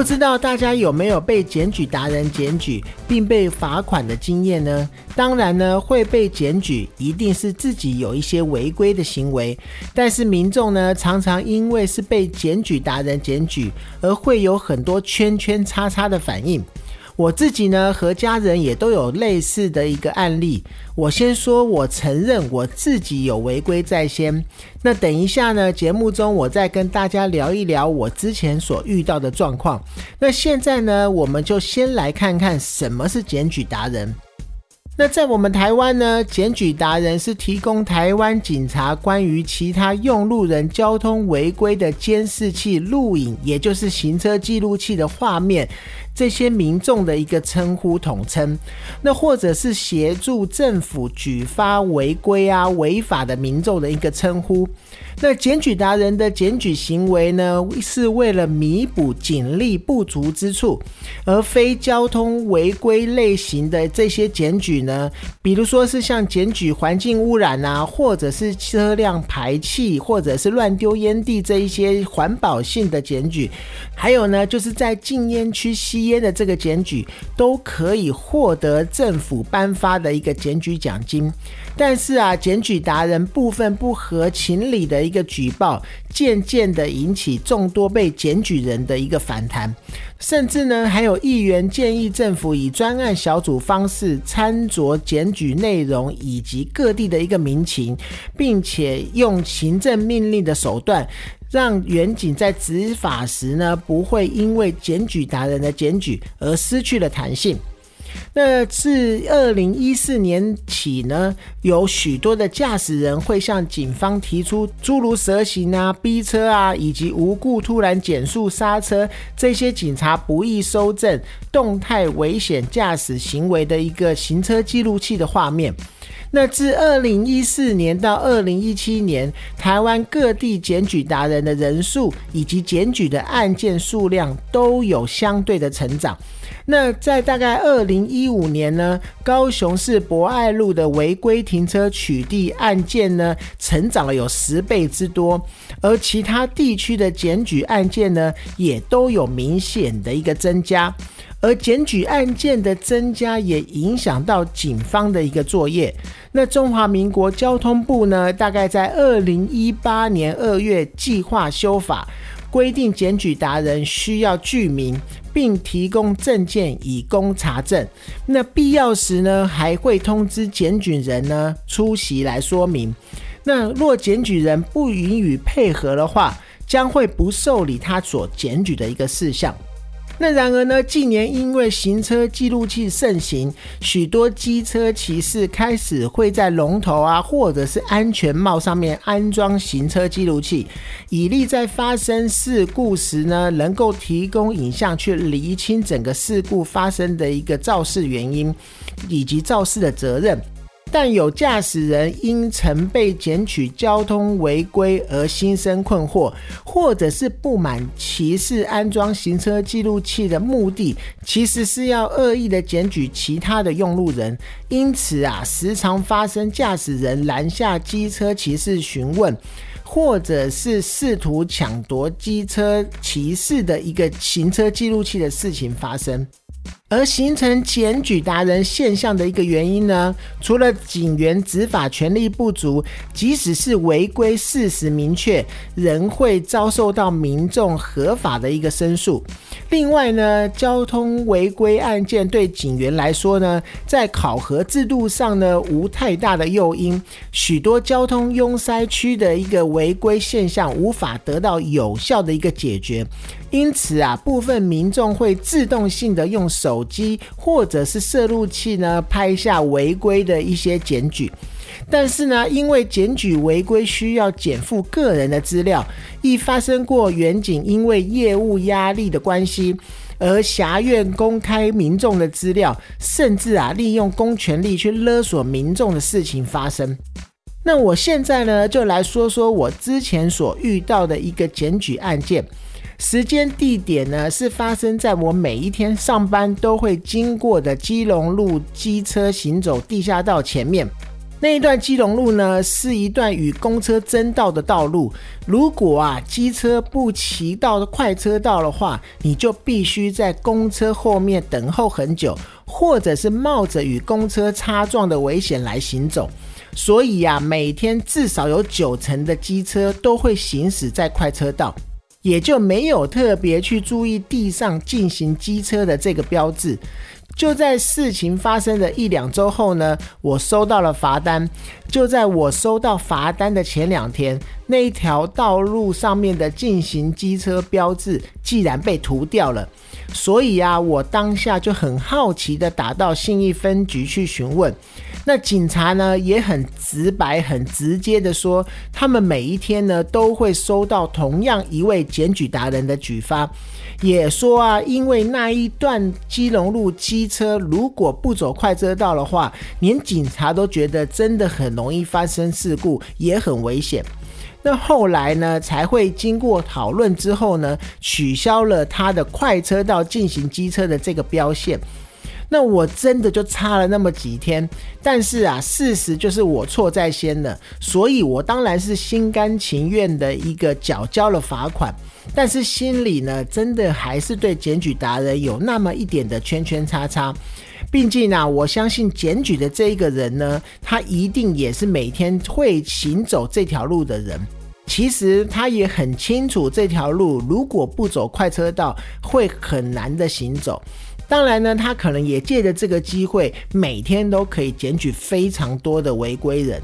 不知道大家有没有被检举达人检举并被罚款的经验呢？当然呢，会被检举一定是自己有一些违规的行为，但是民众呢，常常因为是被检举达人检举，而会有很多圈圈叉叉的反应。我自己呢和家人也都有类似的一个案例。我先说，我承认我自己有违规在先。那等一下呢，节目中我再跟大家聊一聊我之前所遇到的状况。那现在呢，我们就先来看看什么是检举达人。那在我们台湾呢，检举达人是提供台湾警察关于其他用路人交通违规的监视器录影，也就是行车记录器的画面，这些民众的一个称呼统称。那或者是协助政府举发违规啊违法的民众的一个称呼。那检举达人的检举行为呢，是为了弥补警力不足之处，而非交通违规类型的这些检举呢，比如说是像检举环境污染啊，或者是车辆排气，或者是乱丢烟蒂这一些环保性的检举，还有呢，就是在禁烟区吸烟的这个检举，都可以获得政府颁发的一个检举奖金。但是啊，检举达人部分不合情理的一个举报，渐渐的引起众多被检举人的一个反弹，甚至呢，还有议员建议政府以专案小组方式参酌检举内容以及各地的一个民情，并且用行政命令的手段，让远警在执法时呢，不会因为检举达人的检举而失去了弹性。那自二零一四年起呢，有许多的驾驶人会向警方提出诸如蛇行啊、逼车啊，以及无故突然减速刹车这些警察不易收证动态危险驾驶行为的一个行车记录器的画面。那自二零一四年到二零一七年，台湾各地检举达人的人数以及检举的案件数量都有相对的成长。那在大概二零一五年呢，高雄市博爱路的违规停车取缔案件呢，成长了有十倍之多，而其他地区的检举案件呢，也都有明显的一个增加。而检举案件的增加，也影响到警方的一个作业。那中华民国交通部呢，大概在二零一八年二月计划修法，规定检举达人需要具名，并提供证件以供查证。那必要时呢，还会通知检举人呢出席来说明。那若检举人不予以配合的话，将会不受理他所检举的一个事项。那然而呢，近年因为行车记录器盛行，许多机车骑士开始会在龙头啊，或者是安全帽上面安装行车记录器，以利在发生事故时呢，能够提供影像去厘清整个事故发生的一个肇事原因，以及肇事的责任。但有驾驶人因曾被检举交通违规而心生困惑，或者是不满骑士安装行车记录器的目的，其实是要恶意的检举其他的用路人，因此啊，时常发生驾驶人拦下机车骑士询问，或者是试图抢夺机车骑士的一个行车记录器的事情发生。而形成检举达人现象的一个原因呢，除了警员执法权力不足，即使是违规事实明确，仍会遭受到民众合法的一个申诉。另外呢，交通违规案件对警员来说呢，在考核制度上呢，无太大的诱因，许多交通拥塞区的一个违规现象无法得到有效的一个解决。因此啊，部分民众会自动性的用手机或者是摄录器呢拍下违规的一些检举，但是呢，因为检举违规需要减负个人的资料，亦发生过远警因为业务压力的关系而狭院公开民众的资料，甚至啊利用公权力去勒索民众的事情发生。那我现在呢就来说说我之前所遇到的一个检举案件。时间地点呢是发生在我每一天上班都会经过的基隆路机车行走地下道前面。那一段基隆路呢，是一段与公车争道的道路。如果啊机车不骑到快车道的话，你就必须在公车后面等候很久，或者是冒着与公车擦撞的危险来行走。所以呀，每天至少有九成的机车都会行驶在快车道，也就没有特别去注意地上进行机车的这个标志。就在事情发生的一两周后呢，我收到了罚单。就在我收到罚单的前两天，那一条道路上面的进行机车标志竟然被涂掉了。所以啊，我当下就很好奇的打到信义分局去询问。那警察呢也很直白、很直接的说，他们每一天呢都会收到同样一位检举达人的举发。也说啊，因为那一段基隆路机车如果不走快车道的话，连警察都觉得真的很容易发生事故，也很危险。那后来呢，才会经过讨论之后呢，取消了他的快车道进行机车的这个标线。那我真的就差了那么几天，但是啊，事实就是我错在先了，所以我当然是心甘情愿的一个缴交了罚款，但是心里呢，真的还是对检举达人有那么一点的圈圈叉叉。毕竟呢，我相信检举的这一个人呢，他一定也是每天会行走这条路的人。其实他也很清楚这条路如果不走快车道，会很难的行走。当然呢，他可能也借着这个机会，每天都可以检举非常多的违规人。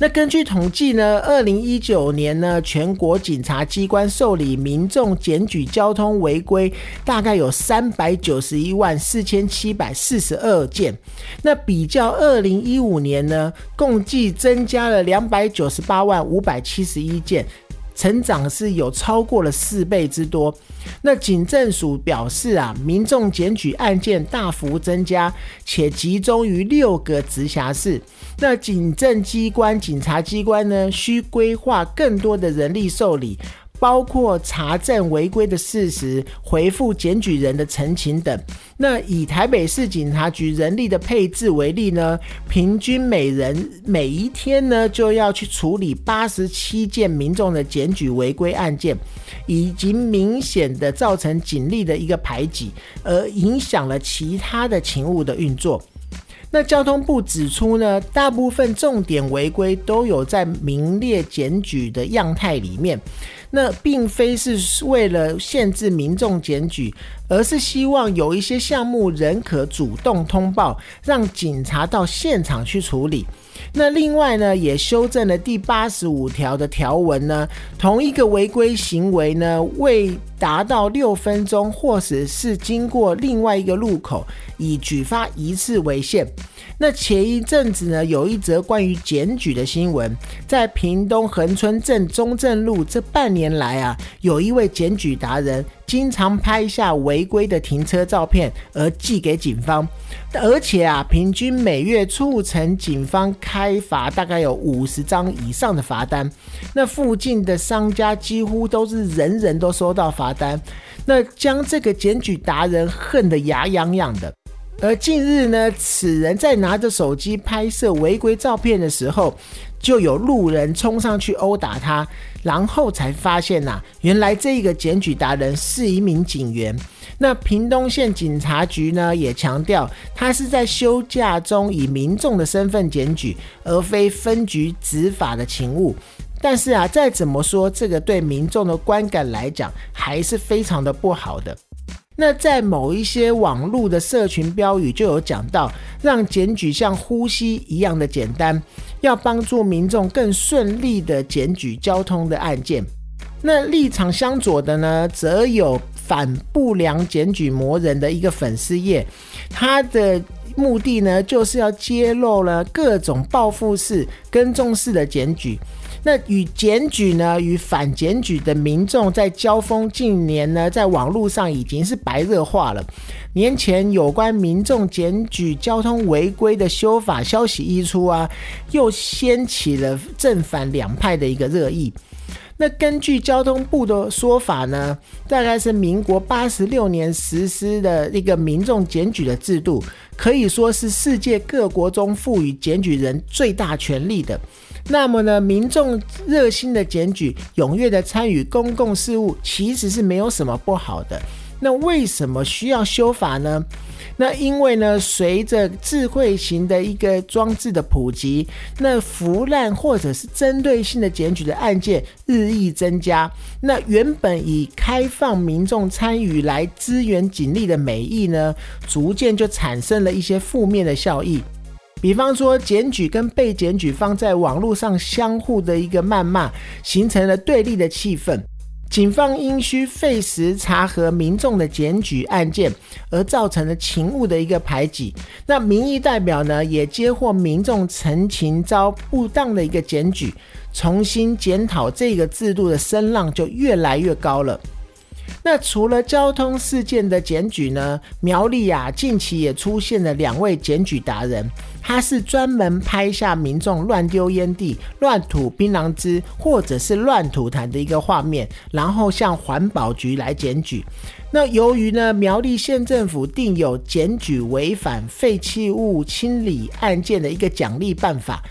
那根据统计呢，二零一九年呢，全国警察机关受理民众检举交通违规，大概有三百九十一万四千七百四十二件。那比较二零一五年呢，共计增加了两百九十八万五百七十一件。成长是有超过了四倍之多。那警政署表示啊，民众检举案件大幅增加，且集中于六个直辖市。那警政机关、警察机关呢，需规划更多的人力受理。包括查证违规的事实、回复检举人的陈情等。那以台北市警察局人力的配置为例呢，平均每人每一天呢就要去处理八十七件民众的检举违规案件，以及明显的造成警力的一个排挤，而影响了其他的勤务的运作。那交通部指出呢，大部分重点违规都有在名列检举的样态里面。那并非是为了限制民众检举，而是希望有一些项目仍可主动通报，让警察到现场去处理。那另外呢，也修正了第八十五条的条文呢，同一个违规行为呢，为达到六分钟，或者是经过另外一个路口，以举发一次为限。那前一阵子呢，有一则关于检举的新闻，在屏东恒春镇中正路，这半年来啊，有一位检举达人，经常拍下违规的停车照片而寄给警方，而且啊，平均每月促成警方开罚大概有五十张以上的罚单。那附近的商家几乎都是人人都收到罚单，那将这个检举达人恨得牙痒痒的。而近日呢，此人在拿着手机拍摄违规照片的时候，就有路人冲上去殴打他，然后才发现呐，原来这个检举达人是一名警员。那屏东县警察局呢，也强调他是在休假中以民众的身份检举，而非分局执法的勤务。但是啊，再怎么说，这个对民众的观感来讲，还是非常的不好的。那在某一些网络的社群标语就有讲到，让检举像呼吸一样的简单，要帮助民众更顺利的检举交通的案件。那立场相左的呢，则有反不良检举魔人的一个粉丝页，他的目的呢，就是要揭露了各种报复式、跟踪式的检举。那与检举呢，与反检举的民众在交锋，近年呢，在网络上已经是白热化了。年前有关民众检举交通违规的修法消息一出啊，又掀起了正反两派的一个热议。那根据交通部的说法呢，大概是民国八十六年实施的一个民众检举的制度，可以说是世界各国中赋予检举人最大权力的。那么呢，民众热心的检举、踊跃的参与公共事务，其实是没有什么不好的。那为什么需要修法呢？那因为呢，随着智慧型的一个装置的普及，那腐烂或者是针对性的检举的案件日益增加。那原本以开放民众参与来支援警力的美意呢，逐渐就产生了一些负面的效益。比方说，检举跟被检举方在网络上相互的一个谩骂，形成了对立的气氛。警方因需费时查核民众的检举案件，而造成了勤务的一个排挤。那民意代表呢，也接获民众陈情遭不当的一个检举，重新检讨这个制度的声浪就越来越高了。那除了交通事件的检举呢，苗栗啊近期也出现了两位检举达人。他是专门拍下民众乱丢烟蒂、乱吐槟榔汁，或者是乱吐痰的一个画面，然后向环保局来检举。那由于呢，苗栗县政府定有检举违反废弃物清理案件的一个奖励办法，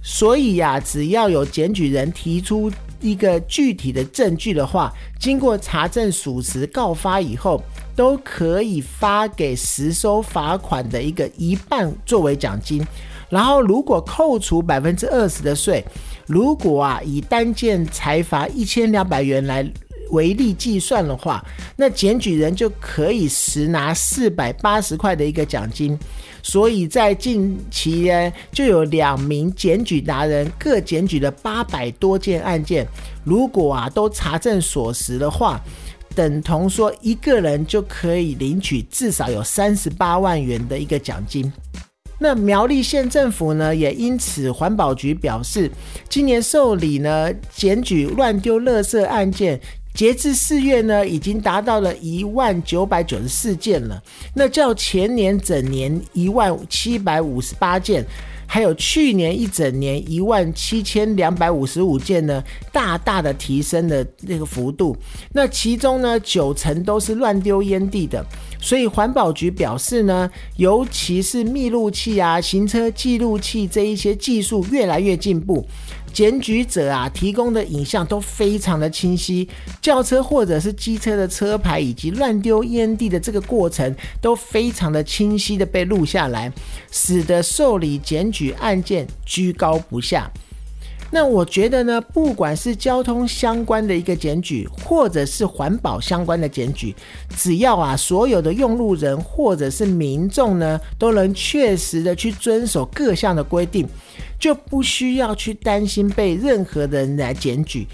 所以呀，只要有检举人提出一个具体的证据的话，经过查证属实告发以后。都可以发给实收罚款的一个一半作为奖金，然后如果扣除百分之二十的税，如果啊以单件财罚一千两百元来为例计算的话，那检举人就可以实拿四百八十块的一个奖金。所以在近期呢，就有两名检举达人各检举了八百多件案件，如果啊都查证所实的话。等同说，一个人就可以领取至少有三十八万元的一个奖金。那苗栗县政府呢，也因此环保局表示，今年受理呢检举乱丢垃圾案件，截至四月呢，已经达到了一万九百九十四件了。那较前年整年一万七百五十八件。还有去年一整年一万七千两百五十五件呢，大大的提升了那个幅度。那其中呢，九成都是乱丢烟蒂的。所以环保局表示呢，尤其是密录器啊、行车记录器这一些技术越来越进步。检举者啊提供的影像都非常的清晰，轿车或者是机车的车牌以及乱丢烟蒂的这个过程都非常的清晰的被录下来，使得受理检举案件居高不下。那我觉得呢，不管是交通相关的一个检举，或者是环保相关的检举，只要啊所有的用路人或者是民众呢，都能确实的去遵守各项的规定。就不需要去担心被任何人来检举，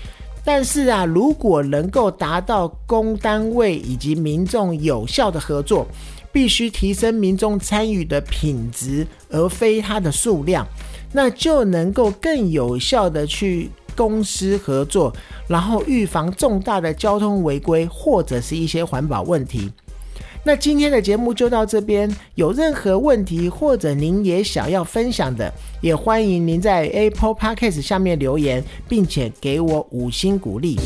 但是啊，如果能够达到公单位以及民众有效的合作，必须提升民众参与的品质，而非它的数量，那就能够更有效的去公司合作，然后预防重大的交通违规或者是一些环保问题。那今天的节目就到这边，有任何问题或者您也想要分享的，也欢迎您在 Apple Podcast 下面留言，并且给我五星鼓励。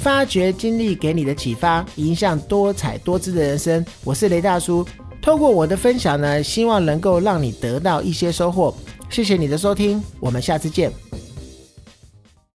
发掘经历给你的启发，影响多彩多姿的人生。我是雷大叔，透过我的分享呢，希望能够让你得到一些收获。谢谢你的收听，我们下次见。